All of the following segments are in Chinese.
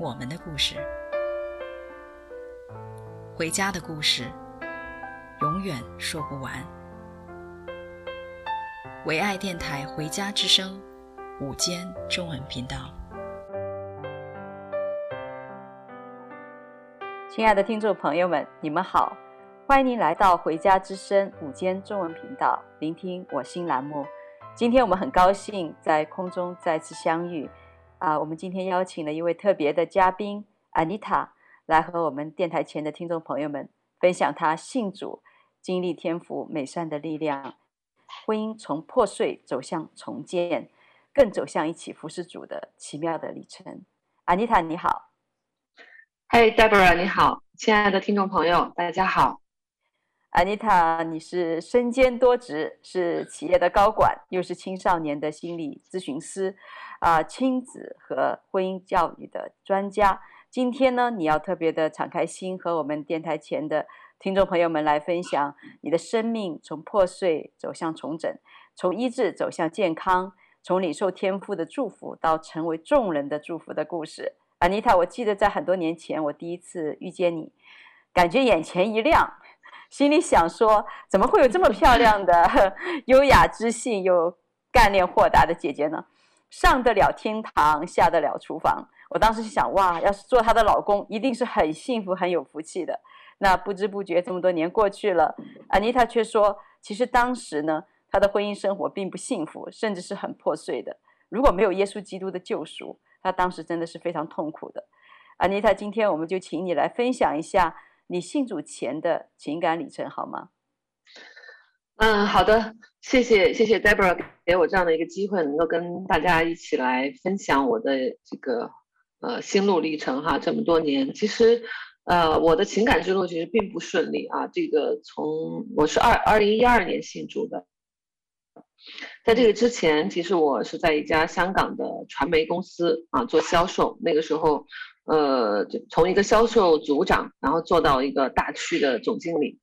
我们的故事，回家的故事，永远说不完。唯爱电台《回家之声》午间中文频道，亲爱的听众朋友们，你们好，欢迎您来到《回家之声》午间中文频道，聆听我心栏目。今天我们很高兴在空中再次相遇。啊，我们今天邀请了一位特别的嘉宾，Anita，来和我们电台前的听众朋友们分享她信主、经历天父美善的力量，婚姻从破碎走向重建，更走向一起服侍主的奇妙的旅程。Anita，你好。Hey Deborah，你好，亲爱的听众朋友，大家好。Anita，你是身兼多职，是企业的高管，又是青少年的心理咨询师。啊，亲子和婚姻教育的专家，今天呢，你要特别的敞开心，和我们电台前的听众朋友们来分享你的生命从破碎走向重整，从医治走向健康，从领受天父的祝福到成为众人的祝福的故事。安妮塔，我记得在很多年前，我第一次遇见你，感觉眼前一亮，心里想说，怎么会有这么漂亮的、优雅知性又干练豁达的姐姐呢？上得了厅堂，下得了厨房。我当时就想，哇，要是做她的老公，一定是很幸福、很有福气的。那不知不觉这么多年过去了，安妮塔却说，其实当时呢，她的婚姻生活并不幸福，甚至是很破碎的。如果没有耶稣基督的救赎，她当时真的是非常痛苦的。安妮塔，今天我们就请你来分享一下你信主前的情感里程，好吗？嗯，好的，谢谢谢谢 Deborah 给我这样的一个机会，能够跟大家一起来分享我的这个呃心路历程哈。这么多年，其实呃我的情感之路其实并不顺利啊。这个从我是二二零一二年信主的，在这个之前，其实我是在一家香港的传媒公司啊做销售，那个时候呃就从一个销售组长，然后做到一个大区的总经理。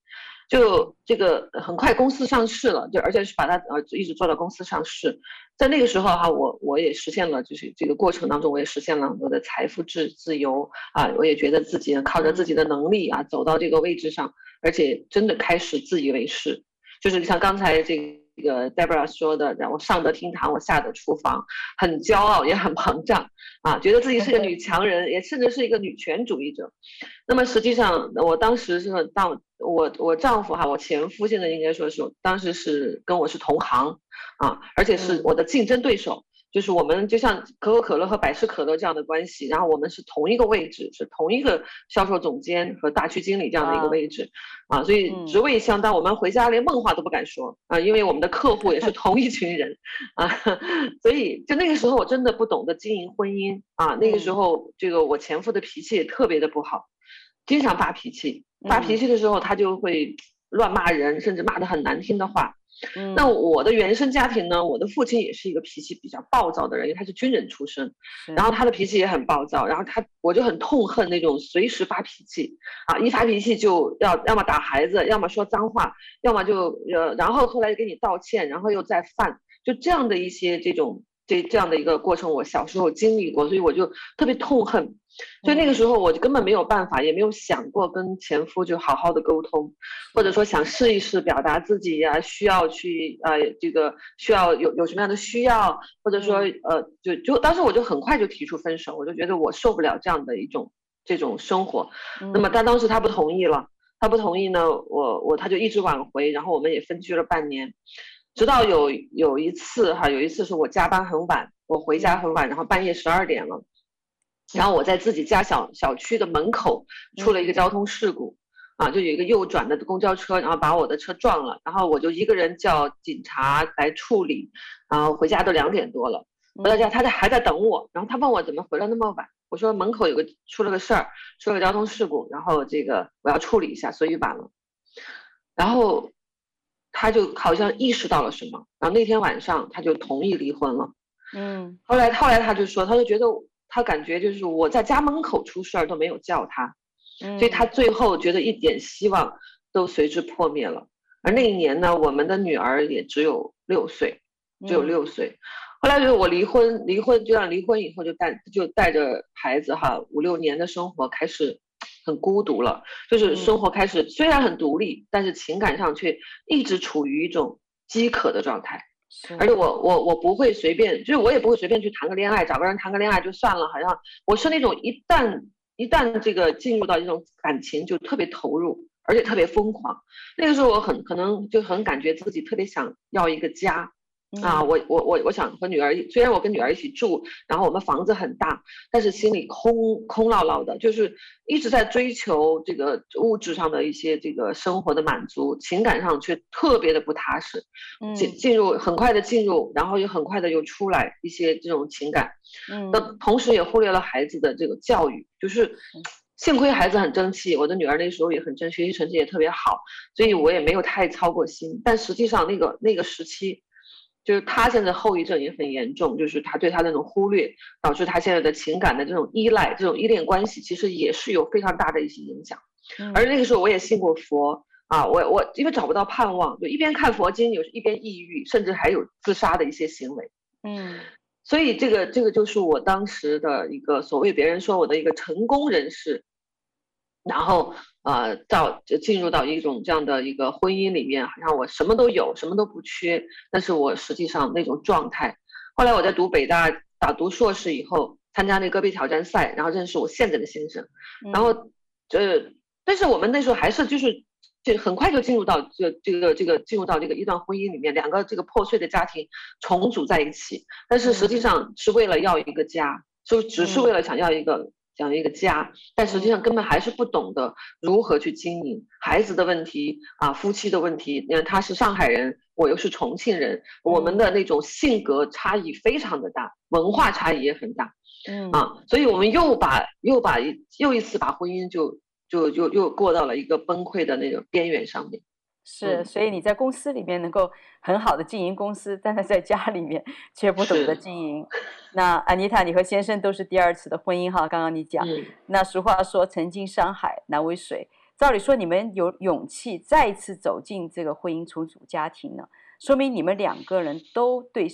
就这个很快公司上市了，就而且是把它呃一直做到公司上市，在那个时候哈，我我也实现了，就是这个过程当中我也实现了很多的财富自自由啊，我也觉得自己靠着自己的能力啊走到这个位置上，而且真的开始自以为是，就是像刚才这。这个 Deborah 说的，然后上得厅堂，我下得厨房，很骄傲，也很膨胀，啊，觉得自己是个女强人，也甚至是一个女权主义者。那么实际上，我当时是当我我丈夫哈，我前夫现在应该说是，当时是跟我是同行，啊，而且是我的竞争对手。就是我们就像可口可乐和百事可乐这样的关系，然后我们是同一个位置，是同一个销售总监和大区经理这样的一个位置，啊，啊，所以职位相当。我们回家连梦话都不敢说啊，因为我们的客户也是同一群人啊，所以就那个时候我真的不懂得经营婚姻啊，那个时候这个我前夫的脾气也特别的不好，经常发脾气，发脾气的时候他就会乱骂人，甚至骂的很难听的话。嗯、那我的原生家庭呢？我的父亲也是一个脾气比较暴躁的人，因为他是军人出身，然后他的脾气也很暴躁，然后他我就很痛恨那种随时发脾气啊，一发脾气就要要么打孩子，要么说脏话，要么就呃，然后后来给你道歉，然后又再犯，就这样的一些这种。这这样的一个过程，我小时候经历过，所以我就特别痛恨。所以那个时候，我就根本没有办法，也没有想过跟前夫就好好的沟通，或者说想试一试表达自己呀，需要去呃这个需要有有什么样的需要，或者说呃就就当时我就很快就提出分手，我就觉得我受不了这样的一种这种生活。那么但当时他不同意了，他不同意呢，我我他就一直挽回，然后我们也分居了半年。直到有有一次哈，有一次是我加班很晚，我回家很晚，然后半夜十二点了，然后我在自己家小小区的门口出了一个交通事故，啊，就有一个右转的公交车，然后把我的车撞了，然后我就一个人叫警察来处理，然后回家都两点多了，回到家，他在还在等我，然后他问我怎么回来那么晚，我说门口有个出了个事儿，出了个交通事故，然后这个我要处理一下，所以晚了。然后他就好像意识到了什么，然后那天晚上他就同意离婚了。嗯，后来后来他就说，他就觉得他感觉就是我在家门口出事儿都没有叫他，所以他最后觉得一点希望都随之破灭了。而那一年呢，我们的女儿也只有六岁，只有六岁。后来就是我离婚，离婚就让离婚以后就带就带着孩子哈，五六年的生活开始很孤独了，就是生活开始虽然很独立，但是情感上却一直处于一种饥渴的状态。而且我我我不会随便，就是我也不会随便去谈个恋爱，找个人谈个恋爱就算了，好像我是那种一旦一旦这个进入到一种感情就特别投入。而且特别疯狂，那个时候我很可能就很感觉自己特别想要一个家，嗯、啊，我我我我想和女儿，虽然我跟女儿一起住，然后我们房子很大，但是心里空空落落的，就是一直在追求这个物质上的一些这个生活的满足，情感上却特别的不踏实，进进入很快的进入，然后又很快的又出来一些这种情感，嗯，那同时也忽略了孩子的这个教育，就是。幸亏孩子很争气，我的女儿那时候也很争，学习成绩也特别好，所以我也没有太操过心。但实际上，那个那个时期，就是他现在后遗症也很严重，就是他对他那种忽略，导致他现在的情感的这种依赖，这种依恋关系，其实也是有非常大的一些影响。而那个时候我也信过佛啊，我我因为找不到盼望，就一边看佛经，有一边抑郁，甚至还有自杀的一些行为。嗯。所以这个这个就是我当时的一个所谓别人说我的一个成功人士，然后呃到就进入到一种这样的一个婚姻里面，好像我什么都有，什么都不缺，但是我实际上那种状态。后来我在读北大打读硕士以后，参加那戈壁挑战赛，然后认识我现在的先生，然后这但是我们那时候还是就是。就很快就进入到这这个这个进入到这个一段婚姻里面，两个这个破碎的家庭重组在一起，但是实际上是为了要一个家，就只是为了想要一个这样一个家，但实际上根本还是不懂得如何去经营孩子的问题啊，夫妻的问题。你看他是上海人，我又是重庆人，我们的那种性格差异非常的大，文化差异也很大，嗯啊，所以我们又把又把又一次把婚姻就。就就又过到了一个崩溃的那种边缘上面，是，所以你在公司里面能够很好的经营公司，但是在家里面却不懂得经营。那安妮塔，你和先生都是第二次的婚姻哈，刚刚你讲，嗯、那俗话说“曾经山海难为水”，照理说你们有勇气再次走进这个婚姻重组家庭呢，说明你们两个人都对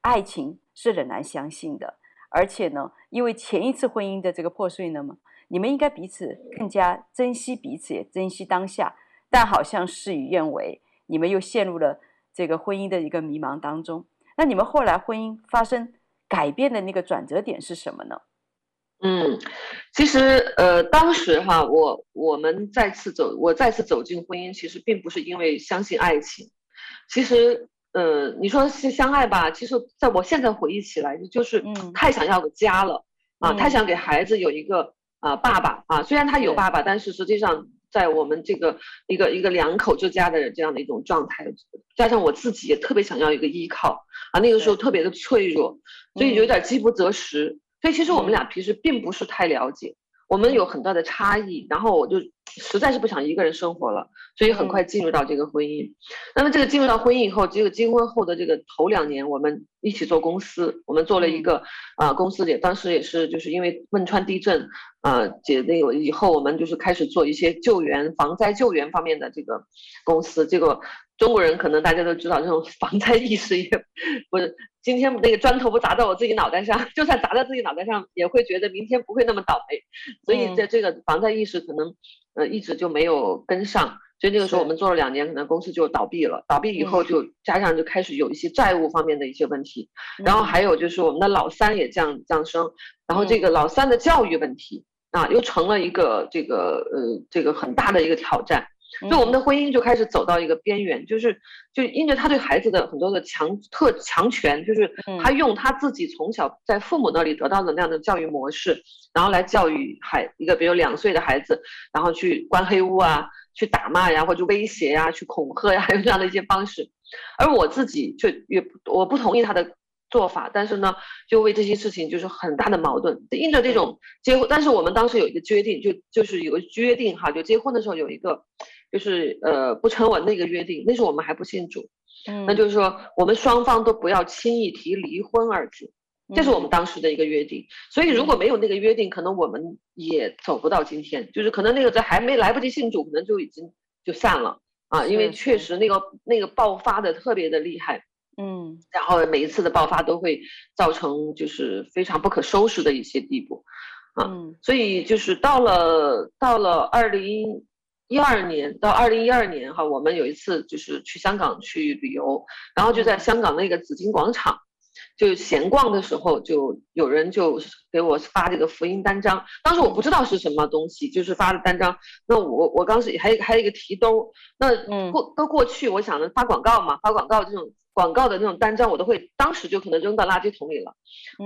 爱情是仍然相信的，而且呢，因为前一次婚姻的这个破碎呢嘛。你们应该彼此更加珍惜彼此，也珍惜当下，但好像事与愿违，你们又陷入了这个婚姻的一个迷茫当中。那你们后来婚姻发生改变的那个转折点是什么呢？嗯，其实呃，当时哈，我我们再次走，我再次走进婚姻，其实并不是因为相信爱情。其实呃，你说是相爱吧，其实在我现在回忆起来，就是太想要个家了、嗯、啊，太想给孩子有一个。啊，爸爸啊，虽然他有爸爸，但是实际上在我们这个一个一个两口之家的这样的一种状态，加上我自己也特别想要一个依靠啊，那个时候特别的脆弱，所以有点饥不择食。所以其实我们俩平时并不是太了解，我们有很大的差异，然后我就。实在是不想一个人生活了，所以很快进入到这个婚姻。那么这个进入到婚姻以后，这个结婚后的这个头两年，我们一起做公司，我们做了一个啊、呃、公司也当时也是就是因为汶川地震啊解那个以后，我们就是开始做一些救援、防灾救援方面的这个公司。这个中国人可能大家都知道，这种 防灾意识也不是今天那个砖头不砸到我自己脑袋上，就算砸在自己脑袋上，也会觉得明天不会那么倒霉。所以在这个防灾意识可能。呃，一直就没有跟上，所以那个时候我们做了两年，可能公司就倒闭了。倒闭以后，就加上就开始有一些债务方面的一些问题，然后还有就是我们的老三也降降生，然后这个老三的教育问题啊，又成了一个这个呃这个很大的一个挑战。所以我们的婚姻就开始走到一个边缘，就是就因着他对孩子的很多的强特强权，就是他用他自己从小在父母那里得到的那样的教育模式，然后来教育孩一个比如两岁的孩子，然后去关黑屋啊，去打骂呀，或者威胁呀，去恐吓呀，还 有这样的一些方式。而我自己却也我不同意他的做法，但是呢，就为这些事情就是很大的矛盾。因着这种结婚，但是我们当时有一个约定，就就是有个约定哈，就结婚的时候有一个，就是呃不成文的一个约定。那时候我们还不信主，嗯，那就是说我们双方都不要轻易提离婚二字，这是我们当时的一个约定。所以如果没有那个约定，可能我们也走不到今天，就是可能那个在还没来不及信主，可能就已经就散了。啊，因为确实那个那个爆发的特别的厉害。嗯，然后每一次的爆发都会造成就是非常不可收拾的一些地步，啊，嗯，所以就是到了到了二零一二年到二零一二年哈，我们有一次就是去香港去旅游，然后就在香港那个紫金广场，就闲逛的时候，就有人就给我发这个福音单张，当时我不知道是什么东西，就是发的单张，那我我当时还还有一个提兜，那过都过去，我想着发广告嘛，发广告这种。广告的那种单张，我都会当时就可能扔到垃圾桶里了，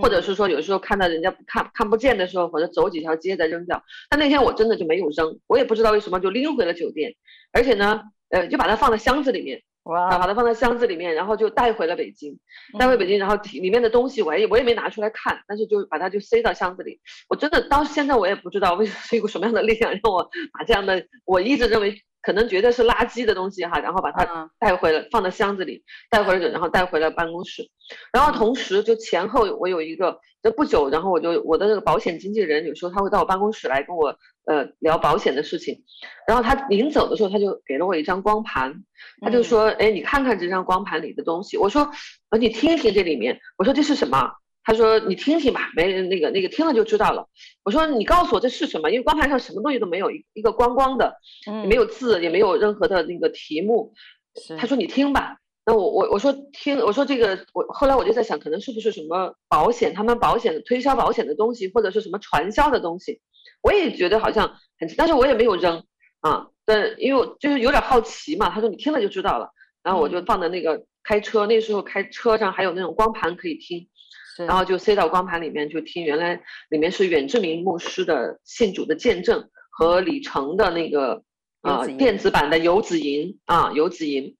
或者是说有时候看到人家看看不见的时候，或者走几条街再扔掉。但那天我真的就没有扔，我也不知道为什么就拎回了酒店，而且呢，呃，就把它放在箱子里面，哇，把它放在箱子里面，然后就带回了北京，带回北京，然后里面的东西我也我也没拿出来看，但是就把它就塞到箱子里。我真的到现在我也不知道为什么是一股什么样的力量让我把这样的我一直认为。可能觉得是垃圾的东西哈，然后把它带回了，放在箱子里，带回了，然后带回了办公室。然后同时就前后我有一个，这不久，然后我就我的那个保险经纪人有时候他会到我办公室来跟我呃聊保险的事情。然后他临走的时候他就给了我一张光盘，他就说，哎，你看看这张光盘里的东西。我说，呃，你听一听这里面。我说这是什么？他说：“你听听吧，没那个那个听了就知道了。”我说：“你告诉我这是什么？因为光盘上什么东西都没有，一一个光光的，也没有字，也没有任何的那个题目。嗯”他说：“你听吧。”那我我我说听，我说这个我后来我就在想，可能是不是什么保险，他们保险推销保险的东西，或者是什么传销的东西？我也觉得好像很，但是我也没有扔啊。但因为我就是有点好奇嘛。他说：“你听了就知道了。”然后我就放在那个开车，那时候开车上还有那种光盘可以听。然后就塞到光盘里面，就听原来里面是远志明牧师的信主的见证和李成的那个呃电子版的游子吟啊游子吟，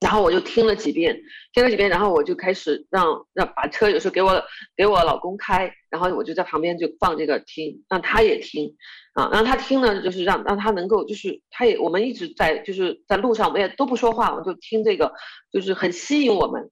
然后我就听了几遍，听了几遍，然后我就开始让让把车有时候给我给我老公开，然后我就在旁边就放这个听，让他也听啊，让他听呢，就是让让他能够就是他也我们一直在就是在路上我们也都不说话，我就听这个，就是很吸引我们。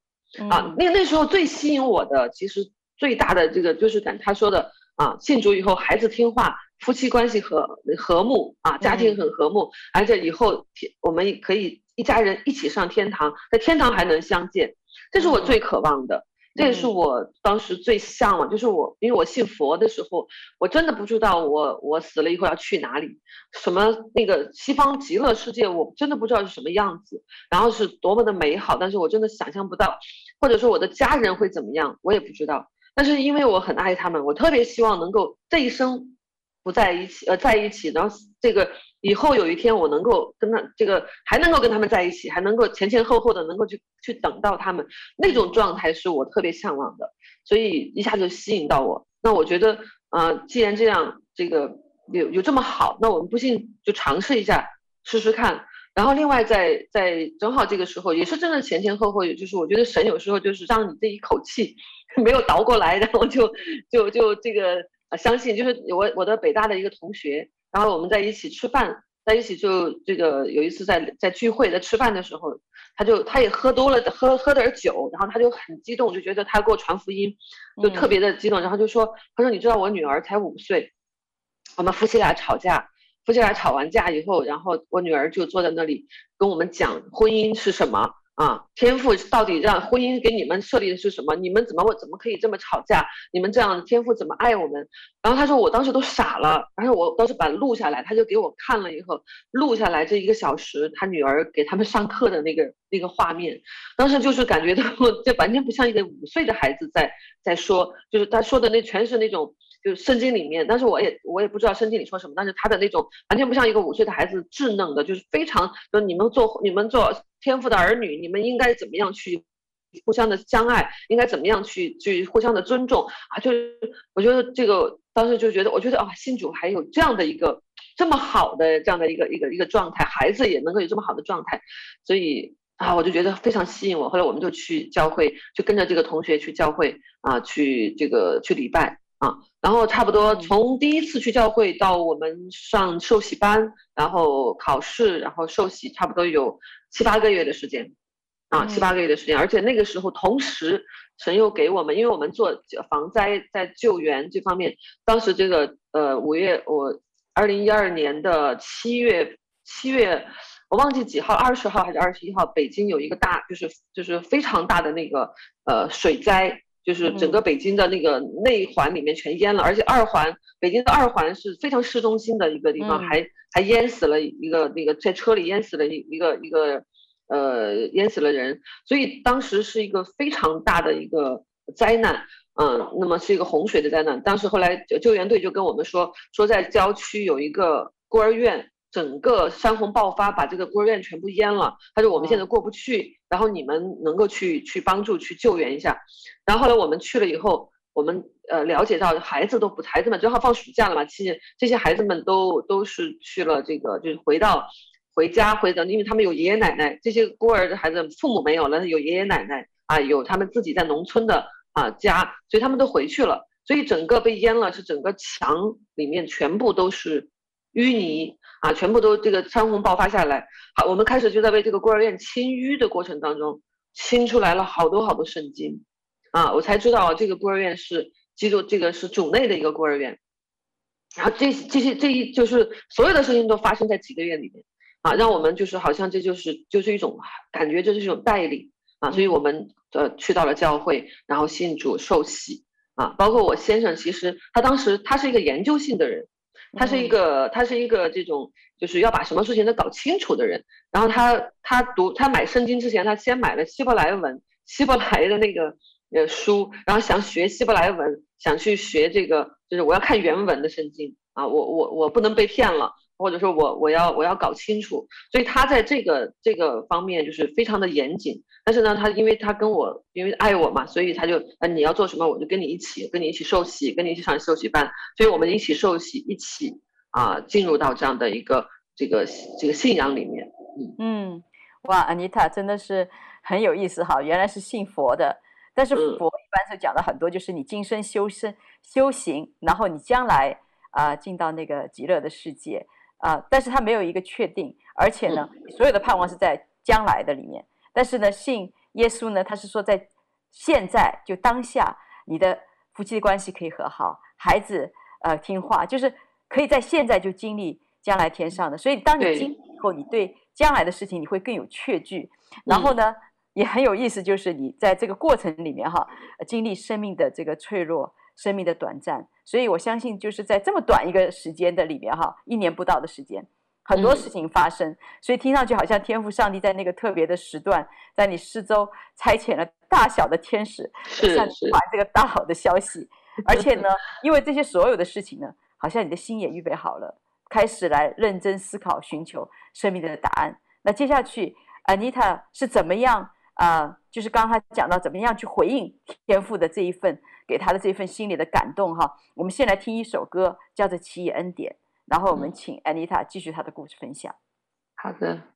啊，那那时候最吸引我的，其实最大的这个就是感他说的啊，信主以后孩子听话，夫妻关系和和睦啊，家庭很和睦，而且以后我们可以一家人一起上天堂，在天堂还能相见，这是我最渴望的。这也是我当时最向往，就是我，因为我信佛的时候，我真的不知道我我死了以后要去哪里，什么那个西方极乐世界，我真的不知道是什么样子，然后是多么的美好，但是我真的想象不到，或者说我的家人会怎么样，我也不知道。但是因为我很爱他们，我特别希望能够这一生不在一起，呃，在一起，然后这个。以后有一天我能够跟他这个还能够跟他们在一起，还能够前前后后的能够去去等到他们那种状态是我特别向往的，所以一下就吸引到我。那我觉得，呃，既然这样，这个有有这么好，那我们不信就尝试一下试试看。然后另外在在正好这个时候也是真的前前后后，就是我觉得神有时候就是让你这一口气 没有倒过来，然后就就就这个呃相信，就是我我的北大的一个同学。然后我们在一起吃饭，在一起就这个有一次在在聚会，在吃饭的时候，他就他也喝多了，喝喝点酒，然后他就很激动，就觉得他给我传福音，就特别的激动，然后就说，他说你知道我女儿才五岁，我们夫妻俩吵架，夫妻俩吵完架以后，然后我女儿就坐在那里跟我们讲婚姻是什么。啊，天赋到底让婚姻给你们设立的是什么？你们怎么我怎么可以这么吵架？你们这样的天赋怎么爱我们？然后他说，我当时都傻了，然后我当时把录下来，他就给我看了以后，录下来这一个小时，他女儿给他们上课的那个那个画面，当时就是感觉到 这完全不像一个五岁的孩子在在说，就是他说的那全是那种。就是圣经里面，但是我也我也不知道圣经里说什么，但是他的那种完全不像一个五岁的孩子稚嫩的，就是非常，就你们做你们做天父的儿女，你们应该怎么样去互相的相爱，应该怎么样去去互相的尊重啊？就是我觉得这个当时就觉得，我觉得啊，信主还有这样的一个这么好的这样的一个一个一个状态，孩子也能够有这么好的状态，所以啊，我就觉得非常吸引我。后来我们就去教会，就跟着这个同学去教会啊，去这个去礼拜啊。然后差不多从第一次去教会到我们上受洗班，然后考试，然后受洗，差不多有七八个月的时间啊，七八个月的时间。而且那个时候同时神又给我们，因为我们做防灾在救援这方面，当时这个呃五月我二零一二年的七月七月。我忘记几号，二十号还是二十一号？北京有一个大，就是就是非常大的那个呃水灾，就是整个北京的那个内环里面全淹了，嗯、而且二环北京的二环是非常市中心的一个地方，嗯、还还淹死了一个那个在车里淹死了一一个一个呃淹死了人，所以当时是一个非常大的一个灾难，嗯，那么是一个洪水的灾难。当时后来救援队就跟我们说，说在郊区有一个孤儿院。整个山洪爆发，把这个孤儿院全部淹了。他说我们现在过不去，然后你们能够去去帮助去救援一下。然后后来我们去了以后，我们呃了解到孩子都不，孩子们正好放暑假了嘛，其实这些孩子们都都是去了这个，就是回到回家回到，因为他们有爷爷奶奶，这些孤儿的孩子父母没有了，有爷爷奶奶啊，有他们自己在农村的啊家，所以他们都回去了。所以整个被淹了，是整个墙里面全部都是。淤泥啊，全部都这个山洪爆发下来，好，我们开始就在为这个孤儿院清淤的过程当中，清出来了好多好多圣经，啊，我才知道这个孤儿院是基督，这个是主内的一个孤儿院，然后这这些这一就是所有的事情都发生在几个月里面，啊，让我们就是好像这就是就是一种感觉，就是一种带领。啊，所以我们呃去到了教会，然后信主受洗。啊，包括我先生，其实他当时他是一个研究性的人。他是一个，他是一个这种，就是要把什么事情都搞清楚的人。然后他他读他买圣经之前，他先买了希伯来文，希伯来的那个呃书，然后想学希伯来文，想去学这个，就是我要看原文的圣经啊，我我我不能被骗了。或者说我我要我要搞清楚，所以他在这个这个方面就是非常的严谨。但是呢，他因为他跟我因为爱我嘛，所以他就啊你要做什么，我就跟你一起，跟你一起受洗，跟你一起上受洗班。所以我们一起受洗，一起啊进入到这样的一个这个这个信仰里面。嗯嗯，哇，安妮塔真的是很有意思哈，原来是信佛的。但是佛一般是讲的很多，就是你今生修身修行，然后你将来啊进到那个极乐的世界。啊、呃，但是他没有一个确定，而且呢，所有的盼望是在将来的里面。但是呢，信耶稣呢，他是说在现在就当下，你的夫妻的关系可以和好，孩子呃听话，就是可以在现在就经历将来天上的。所以当你经历以后，你对将来的事情你会更有确据。然后呢，也很有意思，就是你在这个过程里面哈，经历生命的这个脆弱。生命的短暂，所以我相信就是在这么短一个时间的里面哈，一年不到的时间，很多事情发生，所以听上去好像天赋上帝在那个特别的时段，在你四周差遣了大小的天使，向你传这个大好的消息。而且呢，因为这些所有的事情呢，好像你的心也预备好了，开始来认真思考，寻求生命的答案。那接下去，，Anita 是怎么样啊、呃？就是刚刚他讲到怎么样去回应天赋的这一份。给他的这份心里的感动哈，我们先来听一首歌，叫做《奇异恩典》，然后我们请安妮塔继续她的故事分享。好的。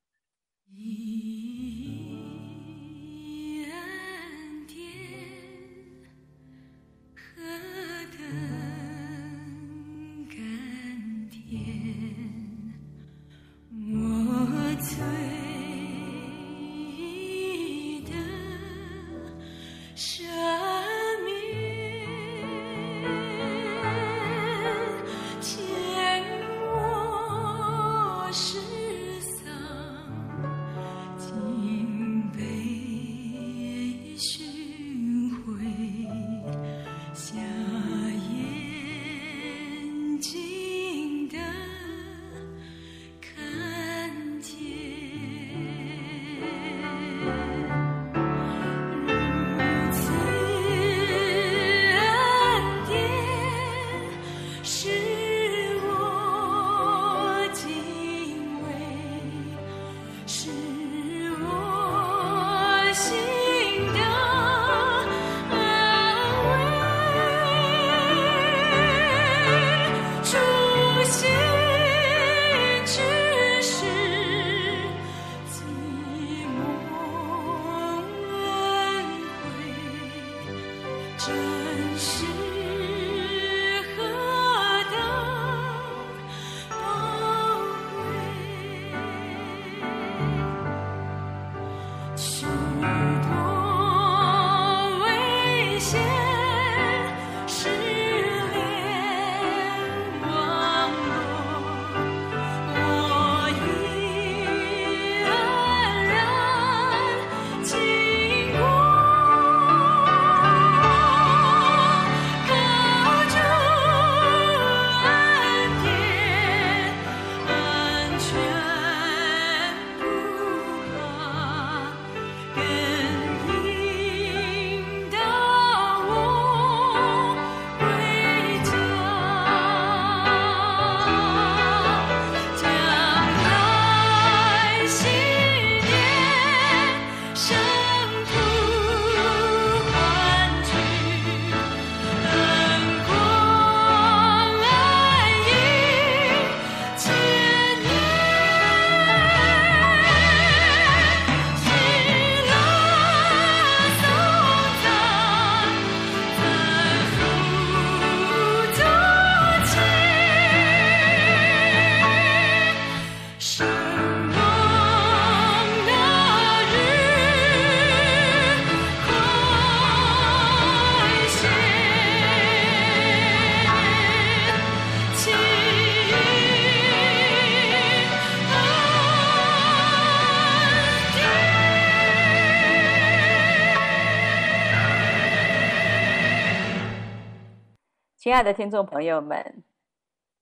亲爱的听众朋友们，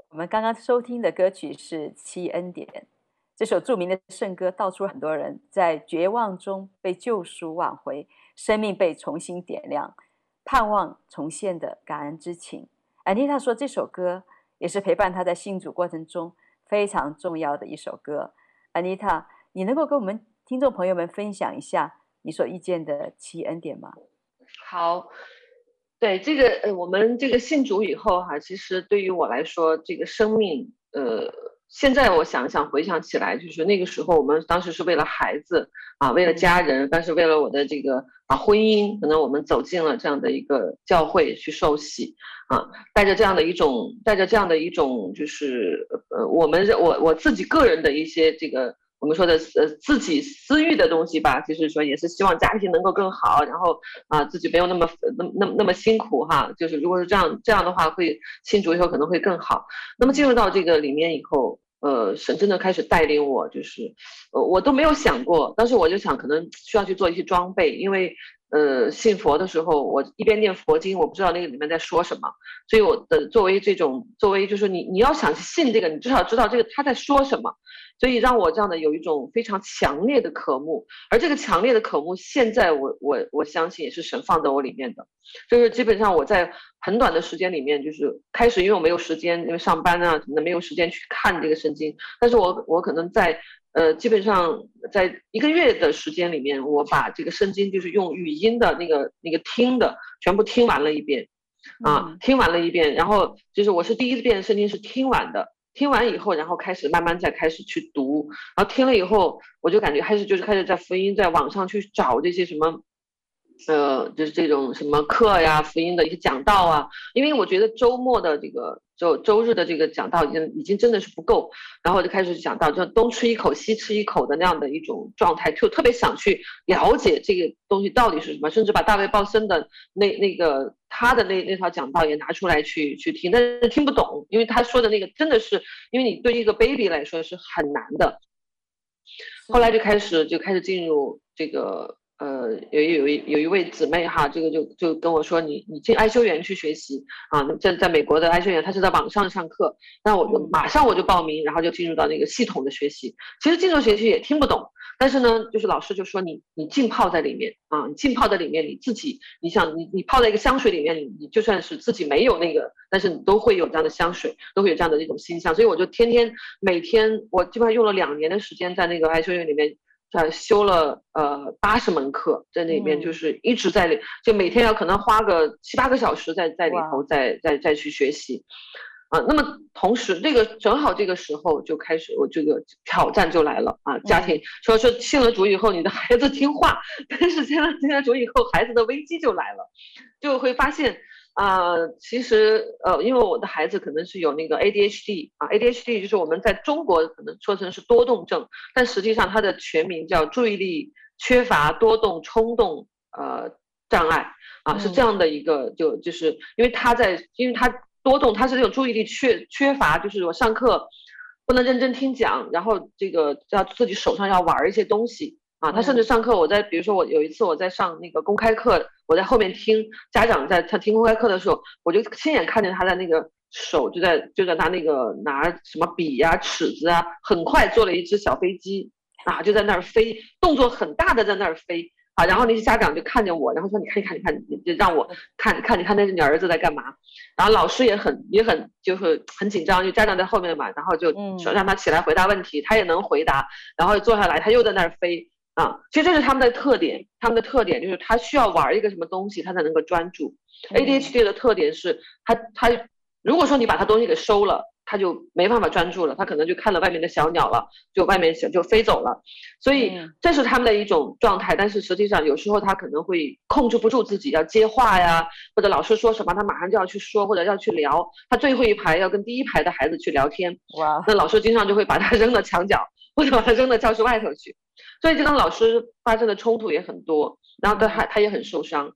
我们刚刚收听的歌曲是《七恩典》。这首著名的圣歌道出很多人在绝望中被救赎挽回，生命被重新点亮，盼望重现的感恩之情。安妮塔说，这首歌也是陪伴她在信主过程中非常重要的一首歌。安妮塔，你能够跟我们听众朋友们分享一下你所遇见的七恩典吗？好，对这个呃，我们这个信主以后哈，其实对于我来说，这个生命呃。现在我想想，回想起来，就是那个时候，我们当时是为了孩子啊，为了家人，但是为了我的这个啊婚姻，可能我们走进了这样的一个教会去受洗啊，带着这样的一种，带着这样的一种，就是呃，我们我我自己个人的一些这个我们说的呃自己私欲的东西吧，就是说也是希望家庭能够更好，然后啊自己没有那么那那那么辛苦哈，就是如果是这样这样的话，会庆祝以后可能会更好。那么进入到这个里面以后。呃，神真的开始带领我，就是，呃，我都没有想过，当时我就想，可能需要去做一些装备，因为，呃，信佛的时候，我一边念佛经，我不知道那个里面在说什么，所以我的作为这种，作为就是你你要想去信这个，你至少知道这个他在说什么。所以让我这样的有一种非常强烈的渴慕，而这个强烈的渴慕，现在我我我相信也是神放在我里面的，就是基本上我在很短的时间里面，就是开始，因为我没有时间，因为上班啊，可能没有时间去看这个圣经，但是我我可能在呃，基本上在一个月的时间里面，我把这个圣经就是用语音的那个那个听的全部听完了一遍，啊，听完了一遍，然后就是我是第一遍圣经是听完的。听完以后，然后开始慢慢再开始去读，然后听了以后，我就感觉开始就是开始在福音在网上去找这些什么，呃，就是这种什么课呀，福音的一些讲道啊，因为我觉得周末的这个。就周日的这个讲道已经已经真的是不够，然后就开始讲到，就东吃一口西吃一口的那样的一种状态，就特别想去了解这个东西到底是什么，甚至把大卫鲍森的那那个他的那那套讲道也拿出来去去听，但是听不懂，因为他说的那个真的是，因为你对一个 baby 来说是很难的。后来就开始就开始进入这个。呃，有有一有一位姊妹哈，这个就就跟我说，你你进爱修园去学习啊，在在美国的爱修园，他是在网上上课，那我就马上我就报名，然后就进入到那个系统的学习。其实进入学习也听不懂，但是呢，就是老师就说你你浸泡在里面啊，你浸泡在里面，你自己你想你你泡在一个香水里面，你你就算是自己没有那个，但是你都会有这样的香水，都会有这样的一种馨香。所以我就天天每天我基本上用了两年的时间在那个爱修园里面。他修了呃八十门课，在那边就是一直在里，就每天要可能花个七八个小时在在里头再再再去学习，啊，那么同时这个正好这个时候就开始我这个挑战就来了啊，家庭说说信了主以后你的孩子听话，但是信了信了主以后孩子的危机就来了，就会发现。啊、呃，其实呃，因为我的孩子可能是有那个 ADHD 啊，ADHD 就是我们在中国可能说成是多动症，但实际上它的全名叫注意力缺乏多动冲动呃障碍啊，是这样的一个就就是因为他在，因为他多动，他是那种注意力缺缺乏，就是我上课不能认真听讲，然后这个要自己手上要玩一些东西。啊，他甚至上课，我在比如说我有一次我在上那个公开课，我在后面听家长在他听公开课的时候，我就亲眼看见他在那个手就在就在拿那个拿什么笔呀、啊、尺子啊，很快做了一只小飞机啊，就在那儿飞，动作很大的在那儿飞啊，然后那些家长就看见我，然后说你看你看你看，就让我看看你看那是你儿子在干嘛，然后老师也很也很就是很紧张，就家长在后面嘛，然后就说让他起来回答问题，他也能回答，然后坐下来他又在那儿飞。啊，其实这是他们的特点，他们的特点就是他需要玩一个什么东西，他才能够专注。ADHD 的特点是他他如果说你把他东西给收了，他就没办法专注了，他可能就看了外面的小鸟了，就外面小就飞走了。所以这是他们的一种状态，但是实际上有时候他可能会控制不住自己要接话呀，或者老师说什么他马上就要去说，或者要去聊。他最后一排要跟第一排的孩子去聊天，哇，那老师经常就会把他扔到墙角，或者把他扔到教室外头去。所以，就跟老师发生的冲突也很多，然后他他他也很受伤，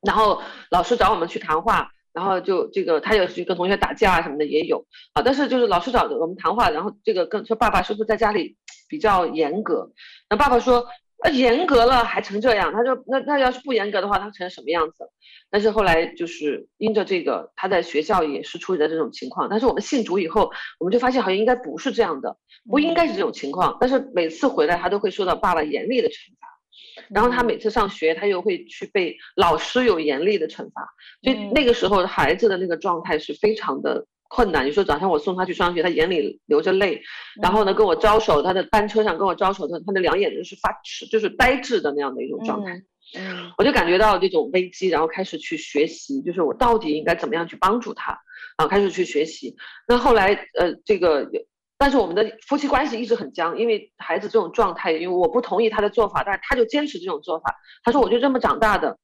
然后老师找我们去谈话，然后就这个他有去跟同学打架啊什么的也有。啊，但是就是老师找我们谈话，然后这个跟说爸爸是不是在家里比较严格？那爸爸说，那严格了还成这样，他说那那要是不严格的话，他成什么样子？但是后来就是因着这个，他在学校也是处理的这种情况。但是我们信主以后，我们就发现好像应该不是这样的，不应该是这种情况。但是每次回来，他都会受到爸爸严厉的惩罚。然后他每次上学，他又会去被老师有严厉的惩罚。所以那个时候孩子的那个状态是非常的。困难，你说早上我送他去上学，他眼里流着泪，然后呢跟我招手，他的班车上跟我招手，他他的两眼就是发痴，就是呆滞的那样的一种状态。嗯，我就感觉到这种危机，然后开始去学习，就是我到底应该怎么样去帮助他，啊，开始去学习。那后来呃这个，但是我们的夫妻关系一直很僵，因为孩子这种状态，因为我不同意他的做法，但是他就坚持这种做法，他说我就这么长大的。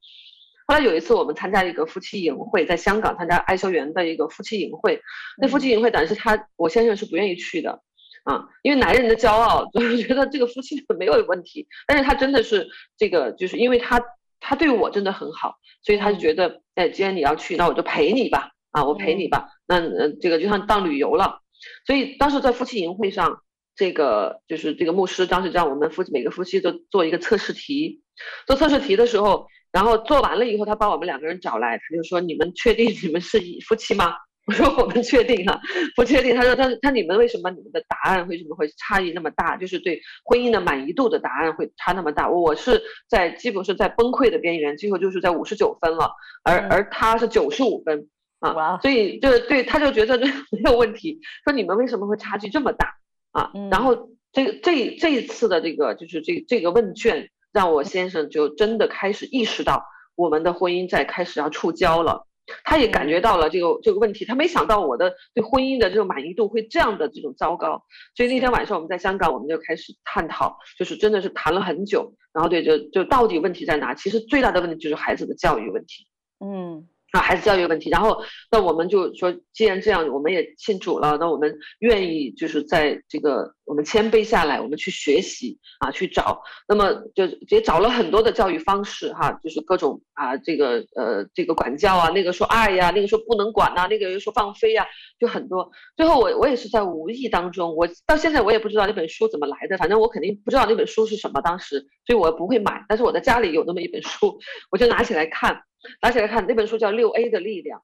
后来有一次，我们参加一个夫妻营会，在香港参加爱修园的一个夫妻营会。那夫妻营会，但是他我先生是不愿意去的，啊，因为男人的骄傲，就是觉得这个夫妻没有问题。但是他真的是这个，就是因为他他对我真的很好，所以他就觉得，哎，既然你要去，那我就陪你吧，啊，我陪你吧。那呃，这个就像当旅游了。所以当时在夫妻营会上，这个就是这个牧师当时让我们夫妻每个夫妻都做一个测试题，做测试题的时候。然后做完了以后，他把我们两个人找来，他就说：“你们确定你们是夫妻吗？” 我说：“我们确定了，不确定。”他说：“他他你们为什么你们的答案为什么会差异那么大？就是对婚姻的满意度的答案会差那么大？我是在基本是在崩溃的边缘，最后就是在五十九分了，而而他是九十五分啊，所以就对他就觉得这没有问题。说你们为什么会差距这么大啊？然后这这这一次的这个就是这这个问卷。”让我先生就真的开始意识到我们的婚姻在开始要触礁了，他也感觉到了这个这个问题，他没想到我的对婚姻的这种满意度会这样的这种糟糕，所以那天晚上我们在香港，我们就开始探讨，就是真的是谈了很久，然后对，就就到底问题在哪？其实最大的问题就是孩子的教育问题。嗯。啊，孩子教育问题，然后那我们就说，既然这样，我们也信主了，那我们愿意就是在这个我们谦卑下来，我们去学习啊，去找，那么就也找了很多的教育方式哈，就是各种啊，这个呃这个管教啊，那个说爱呀，那个说不能管呐，那个又说放飞呀，就很多。最后我我也是在无意当中，我到现在我也不知道那本书怎么来的，反正我肯定不知道那本书是什么当时，所以我不会买，但是我在家里有那么一本书，我就拿起来看。拿起来看那本书叫《六 A 的力量》，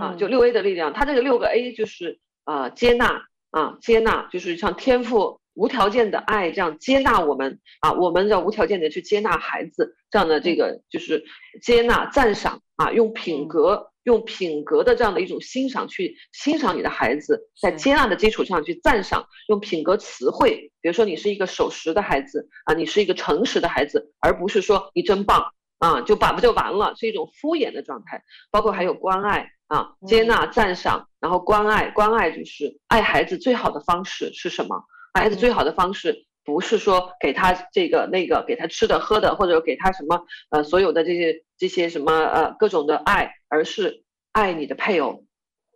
啊，就六 A 的力量。它这个六个 A 就是呃接纳啊，接纳就是像天赋无条件的爱这样接纳我们啊，我们要无条件的去接纳孩子这样的这个就是接纳赞赏啊，用品格用品格的这样的一种欣赏去欣赏你的孩子，在接纳的基础上去赞赏，用品格词汇，比如说你是一个守时的孩子啊，你是一个诚实的孩子，而不是说你真棒。啊，就把不就完了，是一种敷衍的状态。包括还有关爱啊，接纳、赞赏，然后关爱，关爱就是爱孩子最好的方式是什么？爱孩子最好的方式不是说给他这个那个，给他吃的喝的，或者给他什么呃所有的这些这些什么呃各种的爱，而是爱你的配偶。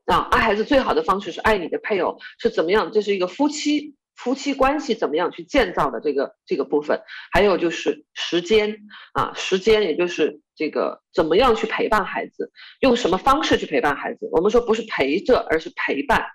啊，爱孩子最好的方式是爱你的配偶，是怎么样？这是一个夫妻。夫妻关系怎么样去建造的这个这个部分，还有就是时间啊，时间也就是这个怎么样去陪伴孩子，用什么方式去陪伴孩子？我们说不是陪着，而是陪伴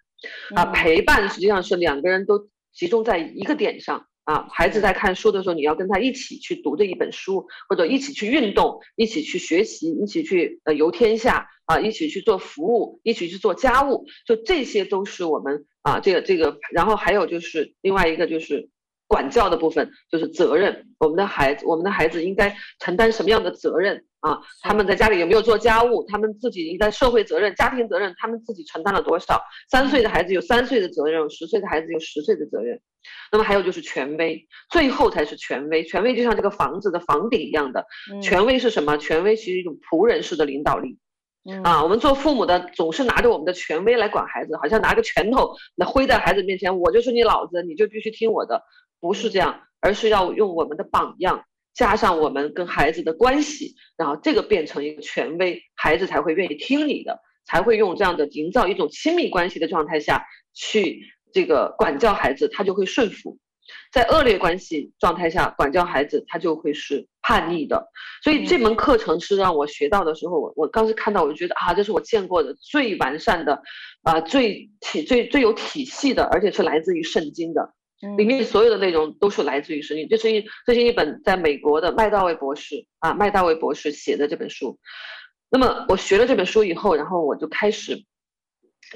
啊，陪伴实际上是两个人都集中在一个点上啊。孩子在看书的时候，你要跟他一起去读这一本书，或者一起去运动，一起去学习，一起去呃游天下啊，一起去做服务，一起去做家务，就这些都是我们。啊，这个这个，然后还有就是另外一个就是管教的部分，就是责任。我们的孩子，我们的孩子应该承担什么样的责任啊？他们在家里有没有做家务？他们自己应该社会责任、家庭责任，他们自己承担了多少？三岁的孩子有三岁的责任，十岁的孩子有十岁的责任。那么还有就是权威，最后才是权威。权威就像这个房子的房顶一样的，权威是什么？权威其实一种仆人式的领导力。啊，我们做父母的总是拿着我们的权威来管孩子，好像拿个拳头来挥在孩子面前，我就是你老子，你就必须听我的，不是这样，而是要用我们的榜样，加上我们跟孩子的关系，然后这个变成一个权威，孩子才会愿意听你的，才会用这样的营造一种亲密关系的状态下去这个管教孩子，他就会顺服。在恶劣关系状态下管教孩子，他就会是叛逆的。所以这门课程是让我学到的时候，我我当时看到，我就觉得啊，这是我见过的最完善的，啊，最体最最有体系的，而且是来自于圣经的里面所有的内容都是来自于圣经。这是一这是一本在美国的麦大卫博士啊，麦大卫博士写的这本书。那么我学了这本书以后，然后我就开始，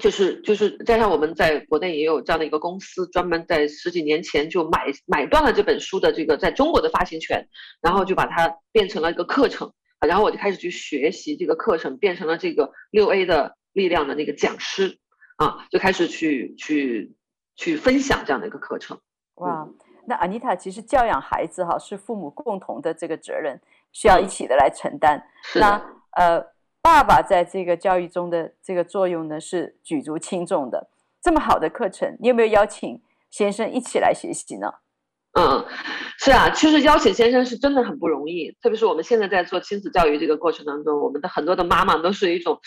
就是就是加上我们在国内也有这样的一个公司，专门在十几年前就买买断了这本书的这个在中国的发行权，然后就把它变成了一个课程啊，然后我就开始去学习这个课程，变成了这个六 A 的力量的那个讲师啊，就开始去去去分享这样的一个课程。哇，那 Anita 其实教养孩子哈是父母共同的这个责任，需要一起的来承担。嗯、那呃，爸爸在这个教育中的这个作用呢，是举足轻重的。这么好的课程，你有没有邀请先生一起来学习呢？嗯，是啊，其实邀请先生是真的很不容易，特别是我们现在在做亲子教育这个过程当中，我们的很多的妈妈都是一种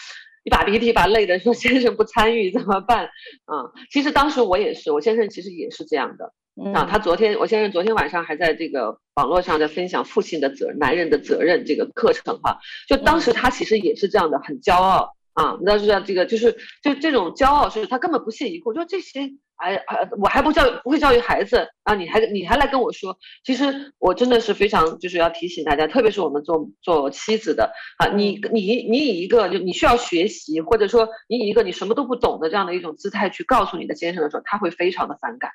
一把鼻涕一把泪的说，先生不参与怎么办？啊，其实当时我也是，我先生其实也是这样的。啊，他昨天，我先生昨天晚上还在这个网络上在分享父亲的责任、男人的责任这个课程哈。就当时他其实也是这样的，很骄傲啊。你知道是这个，就是就这种骄傲，是他根本不屑一顾。就这些，哎哎，我还不教育，不会教育孩子啊，你还你还来跟我说。其实我真的是非常就是要提醒大家，特别是我们做做妻子的啊，你你你以一个就你需要学习，或者说你以一个你什么都不懂的这样的一种姿态去告诉你的先生的时候，他会非常的反感。